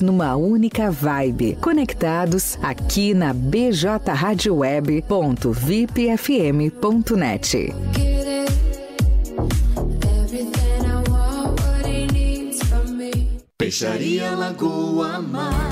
numa única vibe, conectados aqui na bjradioweb.vipfm.net. Peixaria Lagoa Mar.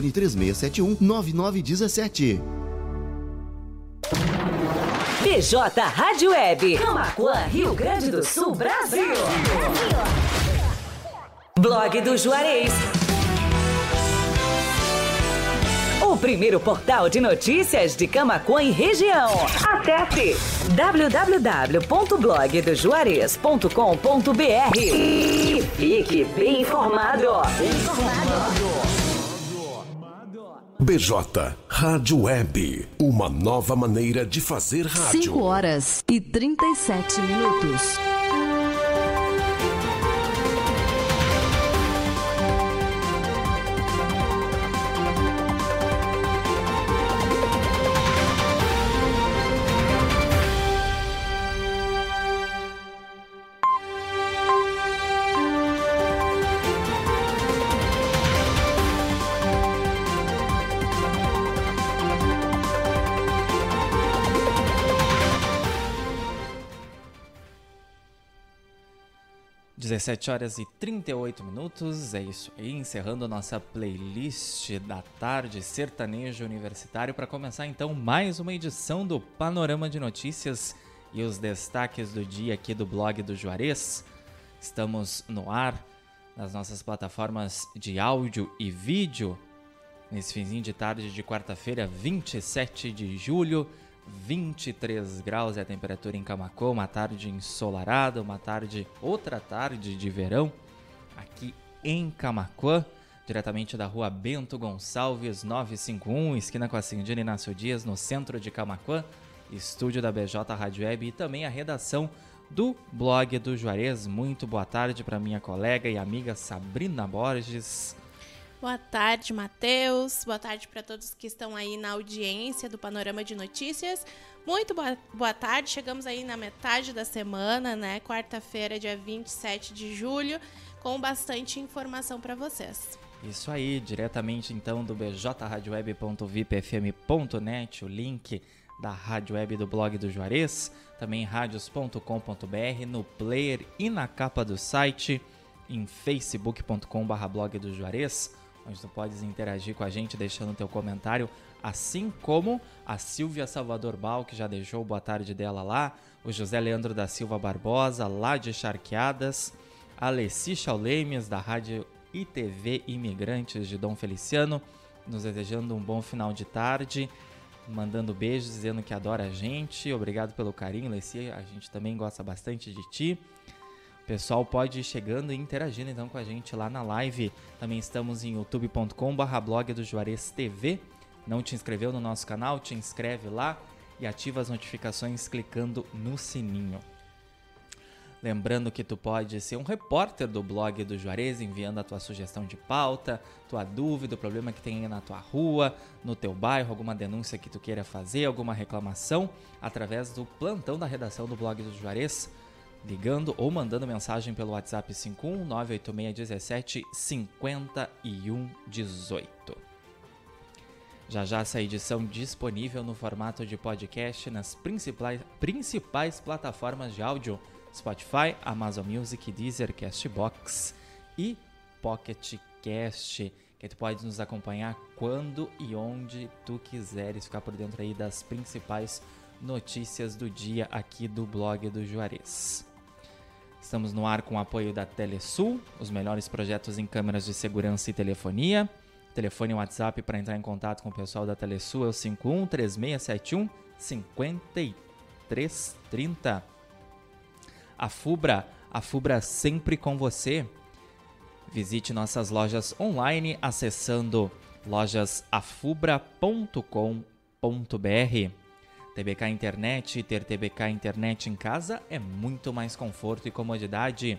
3671 9917. BJ Rádio Web. Camacuã, Rio Grande do Sul, Brasil. Blog do Juarez. O primeiro portal de notícias de Camacuã e região. Acesse www.blogdojuarez.com.br e fique bem informado. Bem informado. BJ Rádio Web, uma nova maneira de fazer rádio. 5 horas e 37 minutos. Dezessete horas e 38 minutos, é isso aí, encerrando nossa playlist da tarde sertanejo universitário para começar então mais uma edição do Panorama de Notícias e os destaques do dia aqui do blog do Juarez. Estamos no ar nas nossas plataformas de áudio e vídeo nesse finzinho de tarde de quarta-feira, 27 de julho. 23 graus é a temperatura em Camacô, uma tarde ensolarada, uma tarde, outra tarde de verão aqui em Camacuã, diretamente da rua Bento Gonçalves 951, esquina com a Cindina Inácio Dias, no centro de Camacuã, estúdio da BJ Rádio Web e também a redação do blog do Juarez. Muito boa tarde para minha colega e amiga Sabrina Borges. Boa tarde, Matheus. Boa tarde para todos que estão aí na audiência do Panorama de Notícias. Muito boa, boa tarde. Chegamos aí na metade da semana, né? Quarta-feira, dia 27 de julho, com bastante informação para vocês. Isso aí, diretamente então do bjradioweb.vipfm.net, o link da rádio web do blog do Juarez, também radios.com.br, no player e na capa do site, em facebook.com/blog do Juarez onde tu podes interagir com a gente deixando teu comentário, assim como a Silvia Salvador Bal, que já deixou boa tarde dela lá, o José Leandro da Silva Barbosa, lá de Charqueadas, a Alessi Chaulemes, da Rádio ITV Imigrantes de Dom Feliciano, nos desejando um bom final de tarde, mandando beijos, dizendo que adora a gente. Obrigado pelo carinho, Alessi, a gente também gosta bastante de ti pessoal pode ir chegando e interagindo então com a gente lá na live. Também estamos em youtube.com/barra blog do Juarez TV. Não te inscreveu no nosso canal? Te inscreve lá e ativa as notificações clicando no sininho. Lembrando que tu pode ser um repórter do blog do Juarez, enviando a tua sugestão de pauta, tua dúvida, o problema que tem na tua rua, no teu bairro, alguma denúncia que tu queira fazer, alguma reclamação, através do plantão da redação do blog do Juarez ligando ou mandando mensagem pelo WhatsApp 51 98617 5118. Já já essa edição disponível no formato de podcast nas principais, principais plataformas de áudio: Spotify, Amazon Music, Deezer, Castbox e Pocket Cast. Que tu pode nos acompanhar quando e onde tu quiseres, ficar por dentro aí das principais notícias do dia aqui do blog do Juarez. Estamos no ar com o apoio da Telesul, os melhores projetos em câmeras de segurança e telefonia. Telefone e WhatsApp para entrar em contato com o pessoal da Telesul é o 51 3671 5330. A Fubra, a Fubra sempre com você. Visite nossas lojas online acessando lojasafubra.com.br. TBK Internet, ter TBK Internet em casa é muito mais conforto e comodidade.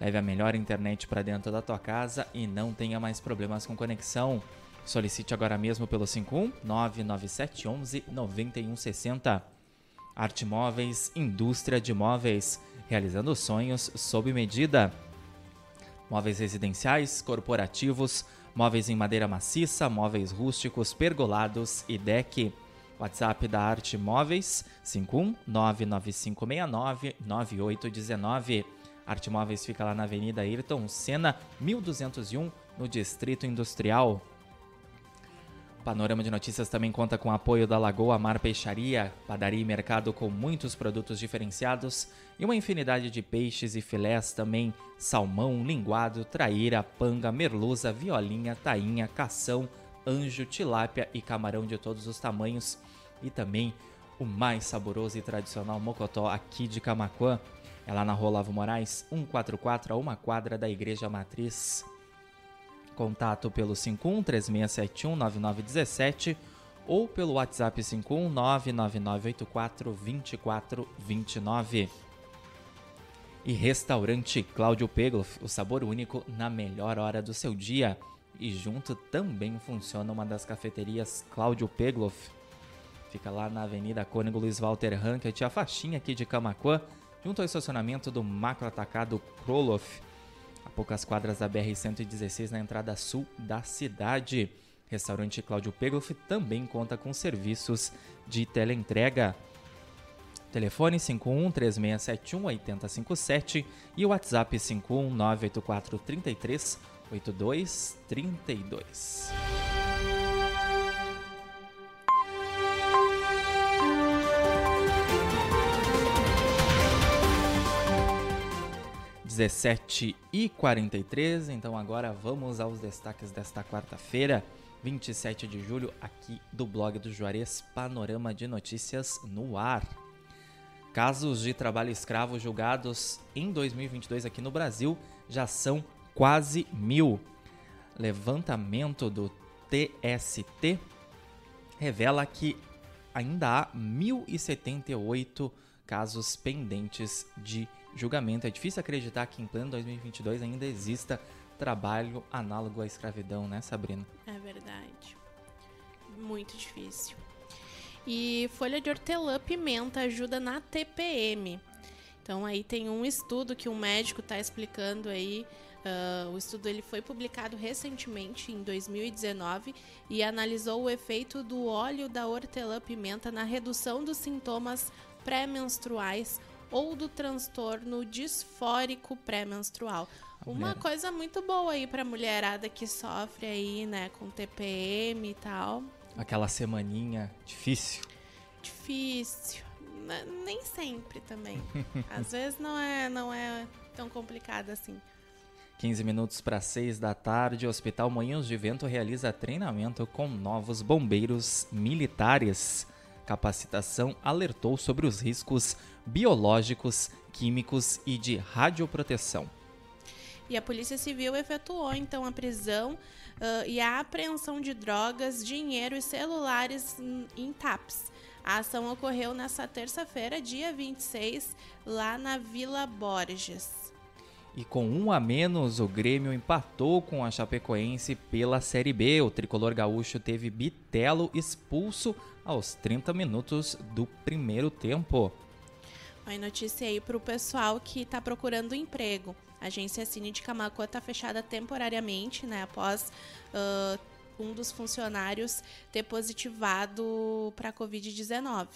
Leve a melhor internet para dentro da tua casa e não tenha mais problemas com conexão. Solicite agora mesmo pelo 51 997 11 9160. Arte Móveis, indústria de móveis, realizando sonhos sob medida. Móveis residenciais, corporativos, móveis em madeira maciça, móveis rústicos, pergolados e deck. WhatsApp da Arte Móveis 51 99569 9819. Arte Móveis fica lá na Avenida Ayrton Senna, 1201, no Distrito Industrial. Panorama de Notícias também conta com o apoio da Lagoa Mar Peixaria, padaria e mercado com muitos produtos diferenciados e uma infinidade de peixes e filés também, salmão, linguado, traíra, panga, merluza, violinha, tainha, cação, anjo, tilápia e camarão de todos os tamanhos e também o mais saboroso e tradicional mocotó aqui de Camaquã. É lá na Rua Lavo Moraes, 144 a uma quadra da Igreja Matriz. Contato pelo 51 3671 9917 ou pelo WhatsApp 51 99984 2429. E restaurante Cláudio Pegloff, o sabor único na melhor hora do seu dia. E junto também funciona uma das cafeterias Cláudio Pegloff. Fica lá na Avenida Cônigo Luiz Walter Rankett, a faixinha aqui de Camaquã, junto ao estacionamento do Macro Atacado Kroloff a poucas quadras da BR-116 na entrada sul da cidade. Restaurante Cláudio Pegloff também conta com serviços de teleentrega. Telefone 51 3671 8057 e o WhatsApp 51 984 33 8232. 17 e 43, então agora vamos aos destaques desta quarta-feira, 27 de julho, aqui do blog do Juarez Panorama de Notícias no ar. Casos de trabalho escravo julgados em 2022 aqui no Brasil já são quase mil. Levantamento do TST revela que ainda há 1.078 casos pendentes de julgamento. É difícil acreditar que em pleno 2022 ainda exista trabalho análogo à escravidão, né, Sabrina? É verdade. Muito difícil. E folha de hortelã-pimenta ajuda na TPM. Então aí tem um estudo que um médico está explicando aí. Uh, o estudo ele foi publicado recentemente, em 2019, e analisou o efeito do óleo da hortelã-pimenta na redução dos sintomas pré-menstruais ou do transtorno disfórico pré-menstrual. Uma coisa muito boa aí pra mulherada que sofre aí, né, com TPM e tal. Aquela semaninha difícil. Difícil. Nem sempre também. Às vezes não é, não é tão complicado assim. 15 minutos para 6 da tarde, o Hospital Moinhos de Vento realiza treinamento com novos bombeiros militares. Capacitação alertou sobre os riscos biológicos, químicos e de radioproteção. E a Polícia Civil efetuou então a prisão uh, e a apreensão de drogas, dinheiro e celulares em TAPS. A ação ocorreu nesta terça-feira, dia 26, lá na Vila Borges. E com um a menos, o Grêmio empatou com a Chapecoense pela Série B. O tricolor gaúcho teve Bitelo expulso aos 30 minutos do primeiro tempo. Uma notícia aí para o pessoal que está procurando emprego. A agência Cine de Camacuã está fechada temporariamente, né? Após uh, um dos funcionários ter positivado para a Covid-19.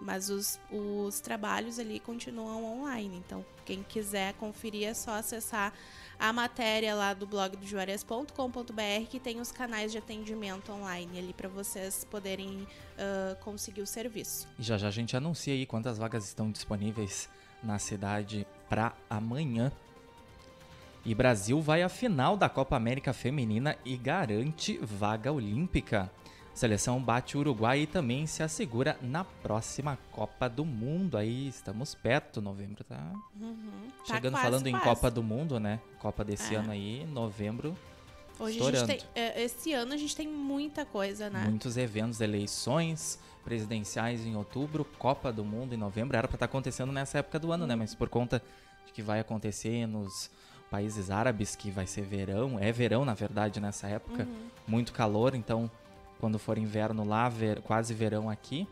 Mas os, os trabalhos ali continuam online. Então, quem quiser conferir é só acessar a matéria lá do blog do juarez.com.br que tem os canais de atendimento online ali para vocês poderem uh, conseguir o serviço. E já já a gente anuncia aí quantas vagas estão disponíveis na cidade para amanhã. E Brasil vai à final da Copa América Feminina e garante vaga olímpica. seleção bate o Uruguai e também se assegura na próxima Copa do Mundo. Aí estamos perto, novembro tá Tá chegando quase, falando em quase. Copa do Mundo, né? Copa desse É. ano aí, novembro, Hoje a estourando. gente tem, é, esse ano a gente tem muita coisa, né? muitos eventos, eleições presidenciais em outubro, Copa do Mundo em novembro. Era para estar acontecendo nessa época do ano, né? Mas por conta de que vai acontecer nos países árabes, que vai ser verão, é verão na verdade nessa época, muito calor, então quando for inverno lá, ver- quase verão aqui,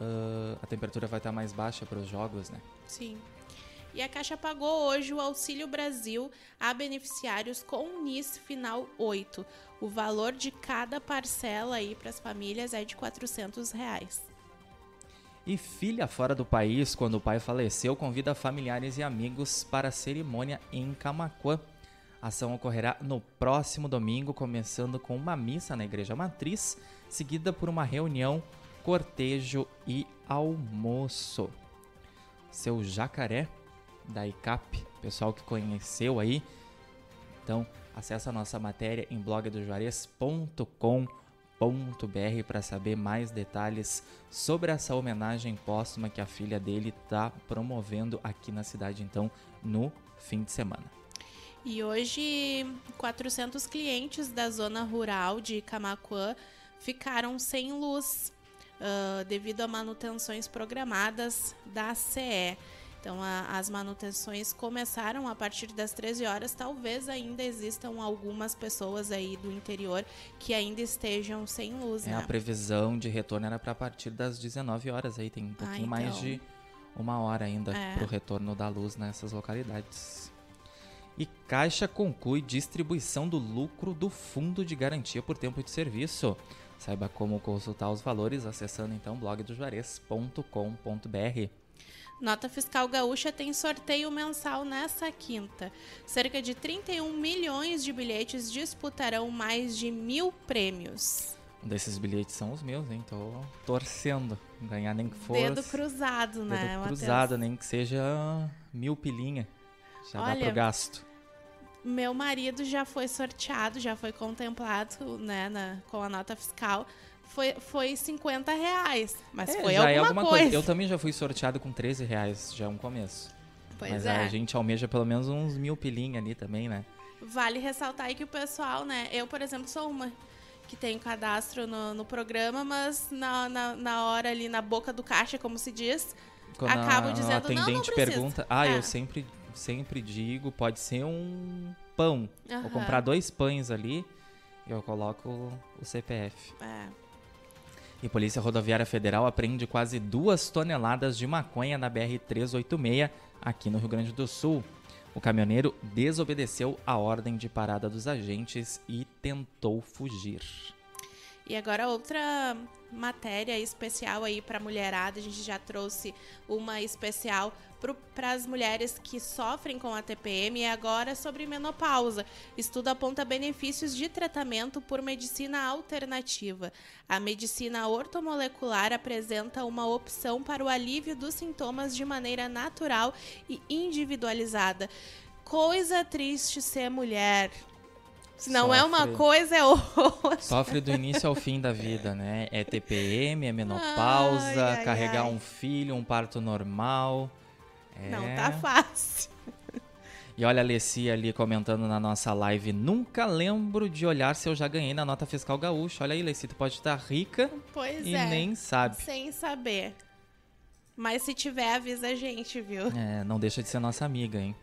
ah, a temperatura vai estar mais baixa para os jogos, né? Sim. E a Caixa pagou hoje o Auxílio Brasil a beneficiários com NIS final 8. O valor de cada parcela aí para as famílias é de 400 reais. E filha fora do país, quando o pai faleceu, convida familiares e amigos para a cerimônia em Camaquã. A ação ocorrerá no próximo domingo, começando com uma missa na Igreja Matriz, seguida por uma reunião, cortejo e almoço. Seu jacaré da ICAP, pessoal que conheceu aí. Então, acesse a nossa matéria em blogdojuarez.com.br para saber mais detalhes sobre essa homenagem póstuma que a filha dele está promovendo aqui na cidade, então, no fim de semana. E hoje, 400 clientes da zona rural de Camaquã ficaram sem luz ah, devido a manutenções programadas da CE. Então, a- as manutenções começaram a partir das 13 horas. Talvez ainda existam algumas pessoas aí do interior que ainda estejam sem luz, É, né? a previsão de retorno era para partir das 19 horas aí, tem um pouquinho mais então. de uma hora ainda É. para o retorno da luz nessas localidades. E Caixa conclui distribuição do lucro do Fundo de Garantia por Tempo de Serviço. Saiba como consultar os valores acessando então blogdojuarez.com.br. Nota Fiscal Gaúcha tem sorteio mensal nessa quinta. Cerca de 31 milhões de bilhetes disputarão mais de mil prêmios. Um desses bilhetes são os meus, hein? Tô torcendo. Ganhar nem que fosse. Dedo cruzado, né, Dedo cruzado, nem que seja mil pilinha. Já dá Olha, pro gasto. Meu marido já foi sorteado, já foi contemplado, né, na- com a nota fiscal. Foi, foi 50 reais, mas É, foi já alguma, é alguma coisa. Eu também já fui sorteado com 13 reais, já é um começo. Pois Mas é. a gente almeja pelo menos uns mil pilinha ali também, né? Vale ressaltar aí que o pessoal, né? Eu, por exemplo, sou uma que tenho cadastro no, no programa, mas na, na, na hora ali, na boca do caixa, como se diz, Quando Acabo a, dizendo, a "Não, não atendente precisa." pergunta, ah, É. eu sempre, sempre digo, pode ser um pão. Vou Aham. comprar dois pães ali e eu coloco o CPF. é, E Polícia Rodoviária Federal apreende quase duas toneladas de maconha na BR-386 aqui no Rio Grande do Sul. O caminhoneiro desobedeceu a ordem de parada dos agentes e tentou fugir. E agora outra matéria especial aí para mulherada, a gente já trouxe uma especial para as mulheres que sofrem com a TPM e agora sobre menopausa. Estudo aponta benefícios de tratamento por medicina alternativa. A medicina ortomolecular apresenta uma opção para o alívio dos sintomas de maneira natural e individualizada. Coisa triste ser mulher. Se não é uma Sofre. coisa, é outra. Sofre do início ao fim da vida, né? É TPM, é menopausa, Ai, ai, carregar ai. um filho, um parto normal. É... Não tá fácil. E olha a Alessia ali comentando na nossa live. Nunca lembro de olhar se eu já ganhei na nota fiscal gaúcha. Olha aí, Alessia, tu pode estar rica Pois e é. nem sabe. Sem saber. Mas se tiver, avisa a gente, viu? É, não deixa de ser nossa amiga, hein?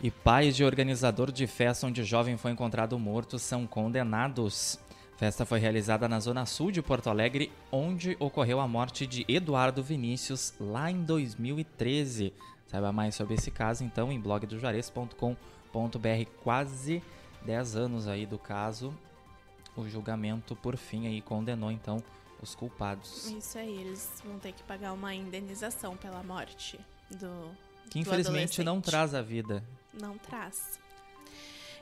E pais de organizador de festa onde jovem foi encontrado morto são condenados. Festa foi realizada na zona sul de Porto Alegre, onde ocorreu a morte de Eduardo Vinícius lá em 2013. Saiba mais sobre esse caso então em blogdojuarez.com.br. Quase 10 anos aí do caso. O julgamento por fim aí condenou então os culpados. Isso aí, eles vão ter que pagar uma indenização pela morte do. Que infelizmente não traz a vida. Não traz.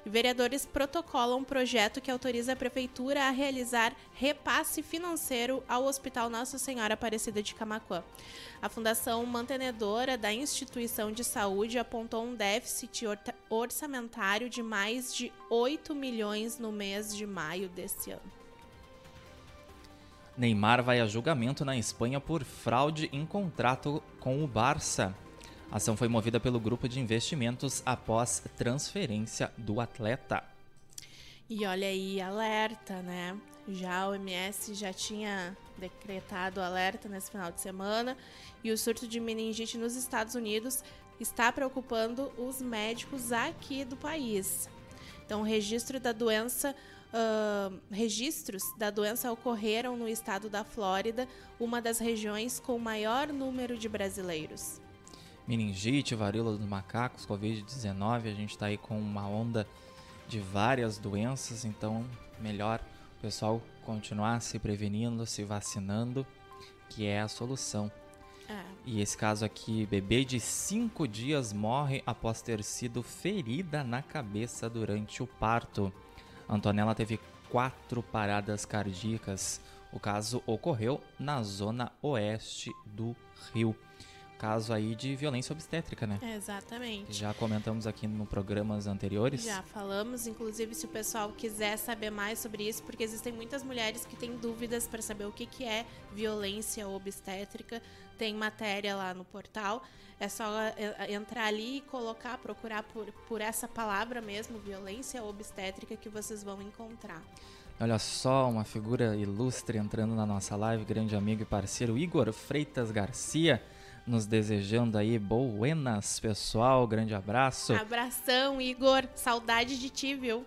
Vereadores protocolam um projeto que autoriza a Prefeitura a realizar repasse financeiro ao Hospital Nossa Senhora Aparecida de Camaquã. A fundação mantenedora da instituição de saúde apontou um déficit orçamentário de mais de 8 milhões no mês de maio desse ano. Neymar vai a julgamento na Espanha por fraude em contrato com o Barça. A ação foi movida pelo grupo de investimentos após transferência do atleta. E olha aí, alerta, né? Já o MS já tinha decretado alerta nesse final de semana e o surto de meningite nos Estados Unidos está preocupando os médicos aqui do país. Então, registro da doença, uh, registros da doença ocorreram no estado da Flórida, uma das regiões com maior número de brasileiros. Meningite, varíola dos macacos, Covid-19, a gente está aí com uma onda de várias doenças, então melhor o pessoal continuar se prevenindo, se vacinando, que é a solução. É. E esse caso aqui, bebê de 5 dias morre após ter sido ferida na cabeça durante o parto. Antonella teve quatro paradas cardíacas. O caso ocorreu na zona oeste do Rio caso aí de violência obstétrica, né? Exatamente. Já comentamos aqui no programas anteriores. Já falamos, inclusive se o pessoal quiser saber mais sobre isso, porque existem muitas mulheres que têm dúvidas para saber o que, que é violência obstétrica. Tem matéria lá no portal. É só é, entrar ali e colocar, procurar por, por essa palavra mesmo, violência obstétrica, que vocês vão encontrar. Olha só, uma figura ilustre entrando na nossa live, grande amigo e parceiro Igor Freitas Garcia nos desejando aí buenas, pessoal. Grande abraço. Abração, Igor. Saudade de ti, viu?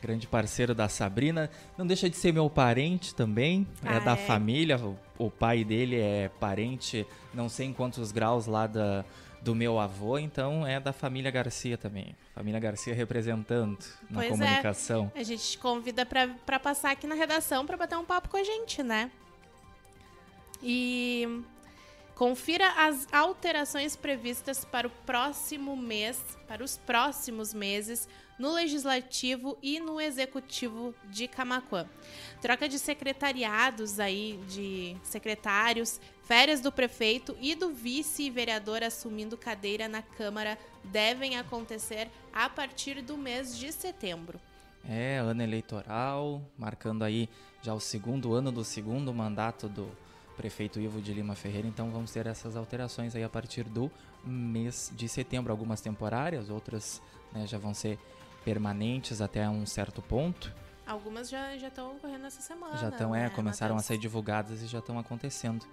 Grande parceiro da Sabrina. Não deixa de ser meu parente também. É ah, é da é? família. O, pai dele é parente, não sei em quantos graus lá da, do meu avô, então é da família Garcia também. Família Garcia representando na pois é. comunicação. É. A gente te convida para passar aqui na redação para bater um papo com a gente, né? E Confira as alterações previstas para o próximo mês, para os próximos meses, no Legislativo e no Executivo de Camaquã. Troca de secretariados aí, de secretários, férias do prefeito e do vice-vereador assumindo cadeira na Câmara devem acontecer a partir do mês de setembro. É, ano eleitoral, marcando aí já o segundo ano do segundo mandato do prefeito Ivo de Lima Ferreira, então vamos ter essas alterações aí a partir do mês de setembro, algumas temporárias, outras né, já vão ser permanentes até um certo ponto. Algumas já estão ocorrendo essa semana. Já estão, é, né, é, começaram a ser divulgadas e já estão acontecendo.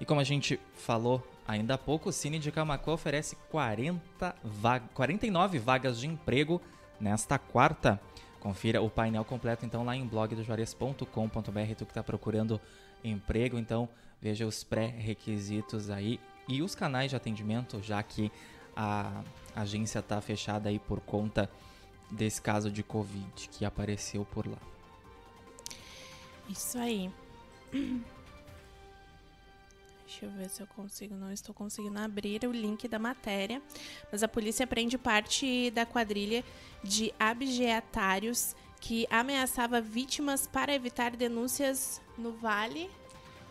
E como a gente falou ainda há pouco, o Cine de Camacô oferece 40 va 49 vagas de emprego nesta quarta. Confira o painel completo então lá em blogdojuarez.com.br, tu que está procurando emprego, então veja os pré-requisitos aí e os canais de atendimento, já que a agência está fechada aí por conta desse caso de Covid que apareceu por lá. Isso aí. Deixa eu ver se eu consigo. Não estou conseguindo abrir o link da matéria. Mas a polícia prende parte da quadrilha de abjeatários que ameaçava vítimas para evitar denúncias no Vale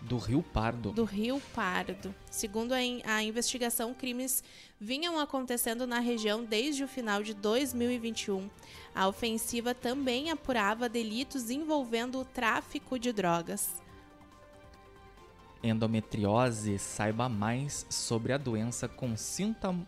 do Rio Pardo. Do Rio Pardo. Segundo a, in a, investigação, crimes vinham acontecendo na região desde o final de 2021. A ofensiva também apurava delitos envolvendo o tráfico de drogas. Endometriose, saiba mais sobre a doença com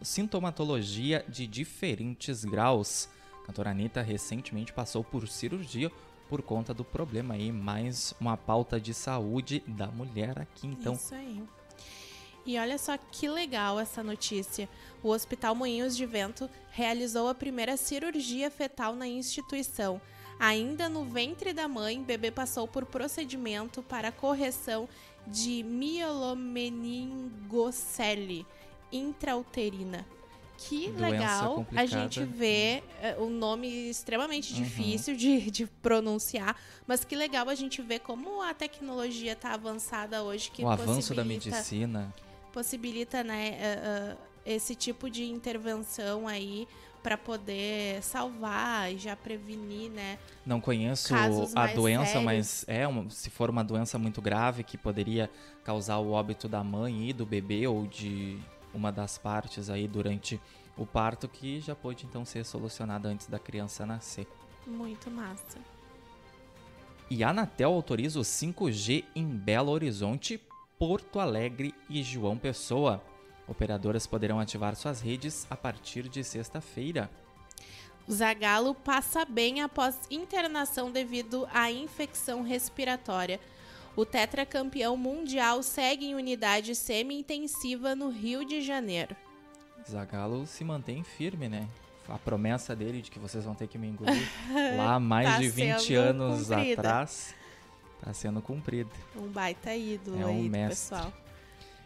sintomatologia de diferentes graus. A cantora Anitta recentemente passou por cirurgia por conta do problema aí, mais uma pauta de saúde da mulher aqui, então. Isso aí. E olha só que legal essa notícia. O Hospital Moinhos de Vento realizou a primeira cirurgia fetal na instituição. Ainda no ventre da mãe, bebê passou por procedimento para correção de mielomeningocele intrauterina que Doença legal complicada. a gente vê uh, um nome extremamente uhum. difícil de, de pronunciar, mas que legal a gente ver como a tecnologia está avançada hoje. Que o avanço da medicina. Possibilita, né, uh, uh, esse tipo de intervenção aí para poder salvar e já prevenir, né? Não conheço a doença, sérios. mas é uma, se for uma doença muito grave que poderia causar o óbito da mãe e do bebê ou de uma das partes aí durante o parto que já pode então ser solucionada antes da criança nascer. Muito massa. E a Anatel autoriza o 5G em Belo Horizonte, Porto Alegre e João Pessoa. Operadoras poderão ativar suas redes a partir de sexta-feira. O Zagallo passa bem após internação devido à infecção respiratória. O tetracampeão mundial segue em unidade semi-intensiva no Rio de Janeiro. Zagallo se mantém firme, né? A promessa dele de que vocês vão ter que me engolir lá há mais Tá de 20 sendo anos cumprida. atrás está sendo cumprida. Um baita ídolo É um aí mestre. pessoal.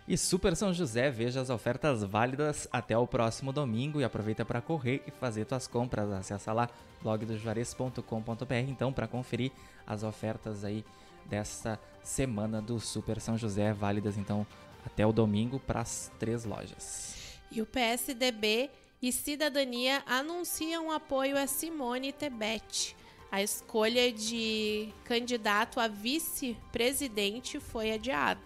E Super São José, veja as ofertas válidas até o próximo domingo e aproveita para correr e fazer tuas compras. Acessa lá blogdojuarez.com.br então para conferir as ofertas aí dessa semana do Super São José, válidas então até o domingo para as três lojas. E o PSDB e Cidadania anunciam apoio a Simone Tebet. A escolha de candidato a vice-presidente foi adiada.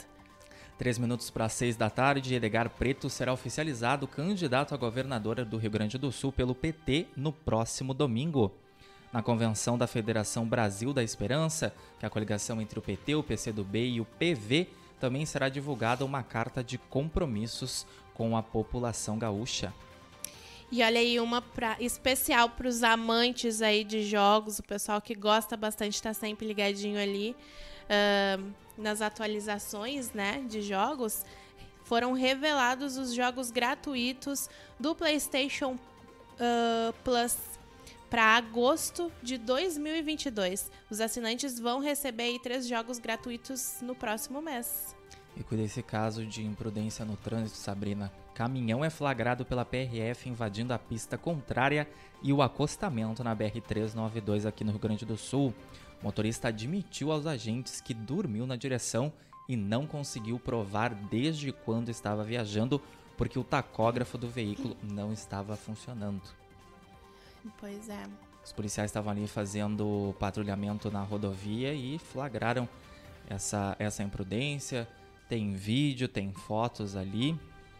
Três minutos para seis da tarde, Edgar Preto será oficializado candidato a governadora do Rio Grande do Sul pelo PT no próximo domingo. Na convenção da Federação Brasil da Esperança, que é a coligação entre o PT, o PCdoB e o PV, também será divulgada uma carta de compromissos com a população gaúcha. E olha aí uma pra, especial para os amantes aí de jogos, o pessoal que gosta bastante está sempre ligadinho ali ahn, nas atualizações, né, de jogos. Foram revelados os jogos gratuitos do PlayStation ah, Plus para agosto de 2022. Os assinantes vão receber aí três jogos gratuitos no próximo mês. E cuida desse caso de imprudência no trânsito, Sabrina. Caminhão é flagrado pela PRF invadindo a pista contrária e o acostamento na BR-392 aqui no Rio Grande do Sul. O motorista admitiu aos agentes que dormiu na direção e não conseguiu provar desde quando estava viajando porque o tacógrafo do veículo não estava funcionando. Pois é. Os policiais estavam ali fazendo patrulhamento na rodovia e flagraram essa, essa imprudência. Tem vídeo, tem fotos ali.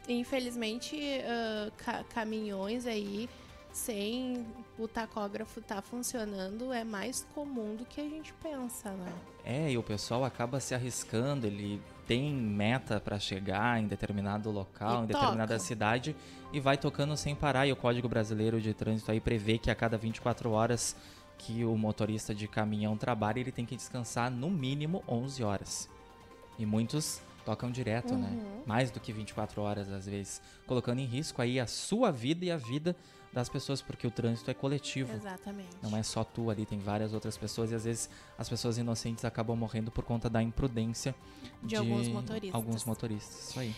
Infelizmente, ah, ca- caminhões aí sem o tacógrafo tá funcionando é mais comum do que a gente pensa, né? É, e o pessoal acaba se arriscando, ele tem meta pra chegar em determinado local, E em determinada toca. cidade e vai tocando sem parar. E o Código Brasileiro de Trânsito aí prevê que a cada 24 horas que o motorista de caminhão trabalha, ele tem que descansar no mínimo 11 horas. E muitos tocam direto, né? Uhum. Mais do que 24 horas às vezes, colocando em risco aí a sua vida e a vida das pessoas, porque o trânsito é coletivo. Exatamente. Não é só tu ali, tem várias outras pessoas e às vezes as pessoas inocentes acabam morrendo por conta da imprudência De alguns motoristas. Alguns motoristas, isso aí.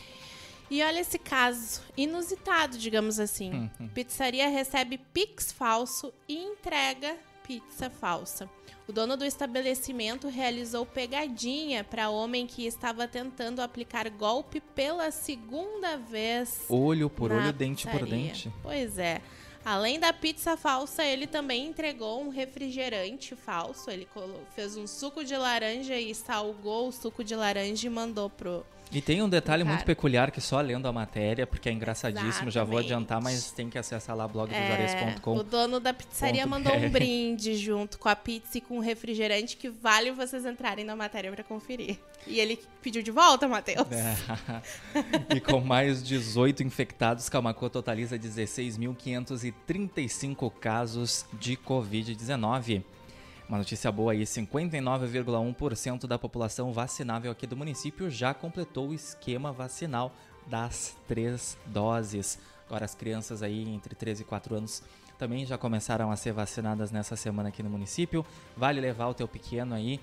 E olha esse caso, inusitado, digamos assim. Uhum. Pizzaria recebe Pix falso e entrega pizza falsa. O dono do estabelecimento realizou pegadinha para homem que estava tentando aplicar golpe pela segunda vez. Olho por olho, dente por dente. Pois é. Além da pizza falsa, ele também entregou um refrigerante falso. Ele fez um suco de laranja e salgou o suco de laranja e mandou pro. E tem um detalhe muito peculiar que só lendo a matéria, porque é engraçadíssimo, já vou Exatamente. adiantar, mas tem que acessar lá É, blogdojuarez.com. o dono da pizzaria mandou um BR. brinde junto com a pizza e com o refrigerante que vale vocês entrarem na matéria pra conferir. E ele pediu de volta, Matheus. É. e com mais 18 infectados, Camacô totaliza 16.535 casos de Covid-19. Uma notícia boa aí, 59,1% da população vacinável aqui do município já completou o esquema vacinal das três doses. Agora as crianças aí entre 13 e 4 anos também já começaram a ser vacinadas nessa semana aqui no município. Vale levar o teu pequeno aí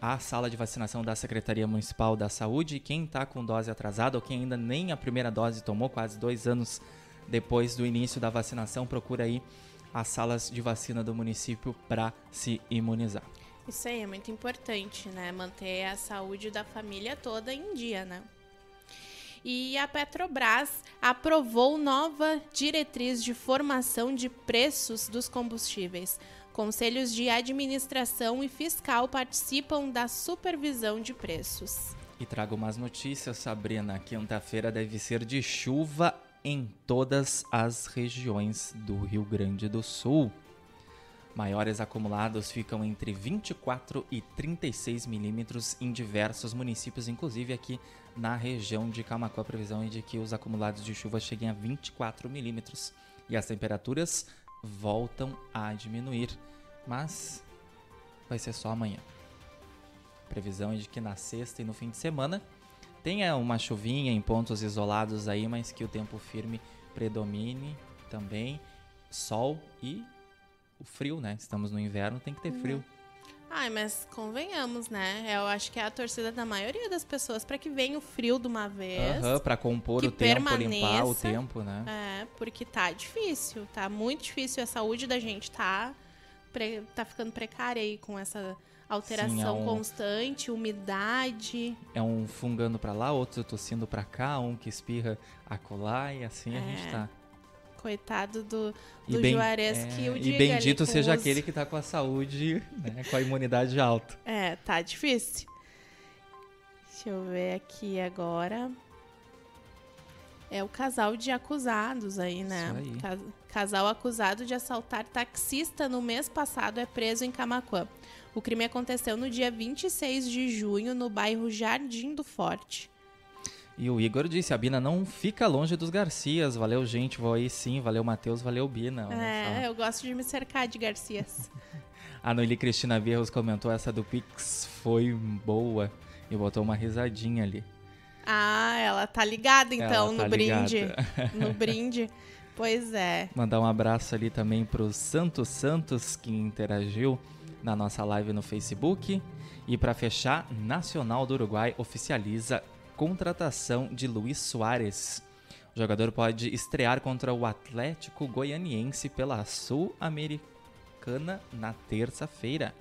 à sala de vacinação da Secretaria Municipal da Saúde. Quem está com dose atrasada ou quem ainda nem a primeira dose tomou, quase dois anos depois do início da vacinação, procura aí as salas de vacina do município para se imunizar. Isso aí é muito importante, né? Manter a saúde da família toda em dia, né? E a Petrobras aprovou nova diretriz de formação de preços dos combustíveis. Conselhos de administração e fiscal participam da supervisão de preços. E trago umas notícias, Sabrina. Quinta-feira deve ser de chuva em todas as regiões do Rio Grande do Sul. Maiores acumulados ficam entre 24 e 36 milímetros em diversos municípios, inclusive aqui na região de Camacuã. A previsão é de que os acumulados de chuva cheguem a 24 milímetros e as temperaturas voltam a diminuir, mas vai ser só amanhã. Previsão é de que na sexta e no fim de semana tenha uma chuvinha em pontos isolados aí, mas que o tempo firme predomine também, sol e o frio, né? Estamos no inverno, tem que ter frio. Ai, mas convenhamos, né? Eu acho que é a torcida da maioria das pessoas para que venha o frio de uma vez. Aham, pra compor o tempo, limpar o tempo, né? É, porque tá difícil, tá muito difícil. A saúde da gente tá, tá ficando precária aí com essa alteração Sim, é um- constante, umidade. É um fungando pra lá, outro tossindo pra cá, um que espirra acolá e assim a É. gente tá. Coitado do, E do bem- Juarez é, que o E diga bendito ali com seja os- aquele que tá com a saúde, né, com a imunidade alta. É, tá difícil. Deixa eu ver aqui agora. É o casal de acusados aí, né? Isso aí. Cas- Casal acusado de assaltar taxista no mês passado é preso em Camaquã. O crime aconteceu no dia 26 de junho, no bairro Jardim do Forte. E o Igor disse, a Bina não fica longe dos Garcias. Valeu, gente, vou aí sim. Valeu, Matheus, valeu, Bina. Olha É, só. eu gosto de me cercar de Garcias. A Noeli Cristina Vierros comentou essa do Pix foi boa. E botou uma risadinha ali. ah, ela tá ligada então tá no brinde. ligada. No brinde. Pois é. Mandar um abraço ali também pro Santos Santos, que interagiu na nossa live no Facebook. E para fechar, Nacional do Uruguai oficializa contratação de Luiz Soares. O jogador pode estrear contra o Atlético Goianiense pela Sul-Americana na terça-feira.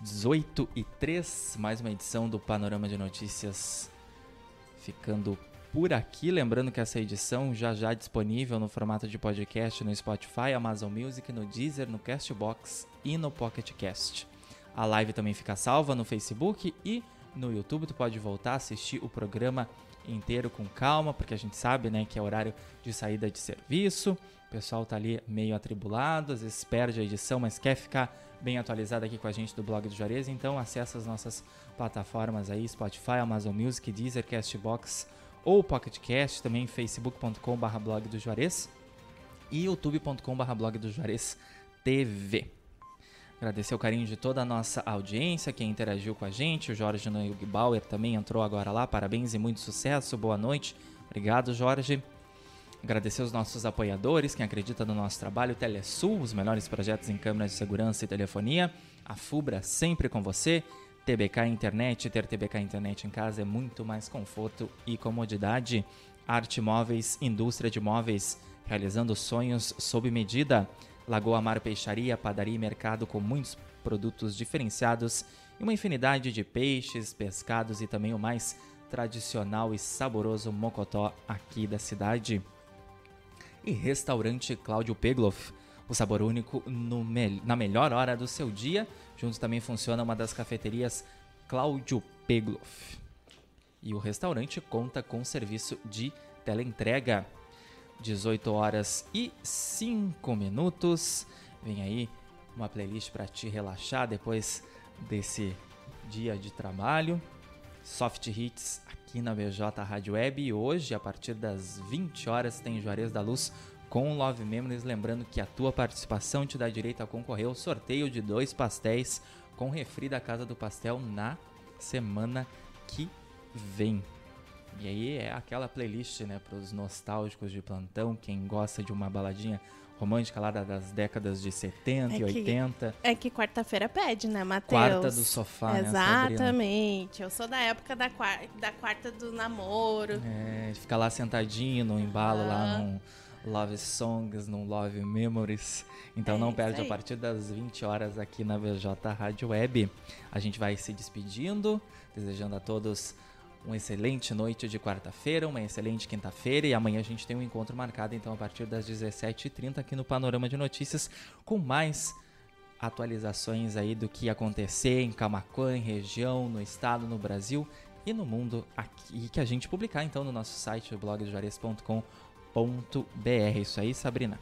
18 e 3, mais uma edição do Panorama de Notícias ficando por aqui. Lembrando que essa edição já já disponível no formato de podcast no Spotify, Amazon Music, no Deezer, no Castbox e no Pocket Cast. A live também fica salva no Facebook e no YouTube. Tu pode voltar a assistir o programa inteiro com calma, porque a gente sabe, né, que é horário de saída de serviço. O pessoal tá ali meio atribulado, às vezes perde a edição, mas quer ficar bem atualizado aqui com a gente do blog do Juarez, então acessa as nossas plataformas aí, Spotify, Amazon Music, Deezer, Castbox ou Pocket Cast, também facebook.com.br blog do Juarez e youtube.com.br blog do Juarez TV. Agradecer o carinho de toda a nossa audiência, quem interagiu com a gente, o Jorge Neubauer também entrou agora lá, parabéns e muito sucesso, boa noite. Obrigado, Jorge. Agradecer os nossos apoiadores, quem acredita no nosso trabalho, Telesul, os melhores projetos em câmeras de segurança e telefonia, a Fubra sempre com você, TBK Internet, ter TBK Internet em casa é muito mais conforto e comodidade. Arte Móveis, indústria de móveis, realizando sonhos sob medida. Lagoa Mar Peixaria, padaria e mercado com muitos produtos diferenciados e uma infinidade de peixes, pescados e também o mais tradicional e saboroso mocotó aqui da cidade. E restaurante Cláudio Pegloff, o sabor único mel- na melhor hora do seu dia. Juntos também funciona uma das cafeterias Cláudio Pegloff. E o restaurante conta com serviço de teleentrega. 18 horas e 5 minutos. Vem aí uma playlist para te relaxar depois desse dia de trabalho. Soft Hits aqui na BJ Rádio Web. E hoje, a partir das 20 horas, tem Juarez da Luz com Love Memories. Lembrando que a tua participação te dá direito a concorrer ao sorteio de dois pastéis com refri da Casa do Pastel na semana que vem. E aí é aquela playlist, né, para os nostálgicos de plantão, quem gosta de uma baladinha romântica lá da- das décadas de 70 e É que- 80. É que quarta-feira pede, né, Matheus? Quarta do sofá, né? Exatamente. Eu sou da época da, quar- da quarta do namoro. É, ficar lá sentadinho no embalo, lá num Love Songs, num Love Memories. Então É não perde a partir das 20 horas aqui na VJ Rádio Web. A gente vai se despedindo, desejando a todos uma excelente noite de quarta-feira, uma excelente quinta-feira e amanhã a gente tem um encontro marcado então a partir das 17h30 aqui no Panorama de Notícias com mais atualizações aí do que acontecer em Camaquã, em região, no estado, no Brasil e no mundo aqui e que a gente publicar então no nosso site blogdojuarez.com.br. Isso aí, Sabrina.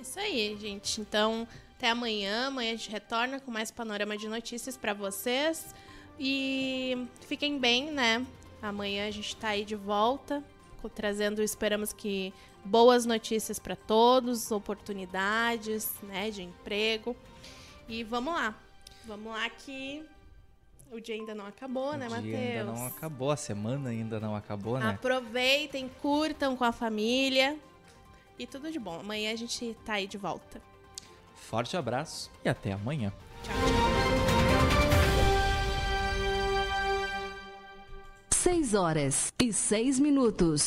Isso aí, gente. Então, até amanhã. Amanhã a gente retorna com mais panorama de notícias para vocês. E fiquem bem, né? Amanhã a gente tá aí de volta, trazendo, esperamos que boas notícias para todos, oportunidades, né, de emprego. E vamos lá. Vamos lá que o dia ainda não acabou, o né, dia Matheus? ainda não acabou, a semana ainda não acabou, né? Aproveitem, curtam com a família. E tudo de bom. Amanhã a gente tá aí de volta. Forte abraço e até amanhã. Tchau, tchau. 6 horas e 6 minutos.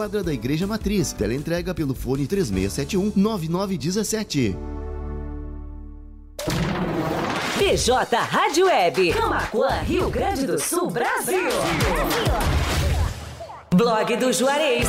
quadra da Igreja Matriz. Teleentrega pelo fone 3671 9917. PJ Rádio Web, Camaquã, Rio Grande do Sul, Brasil. Blog do Juarez.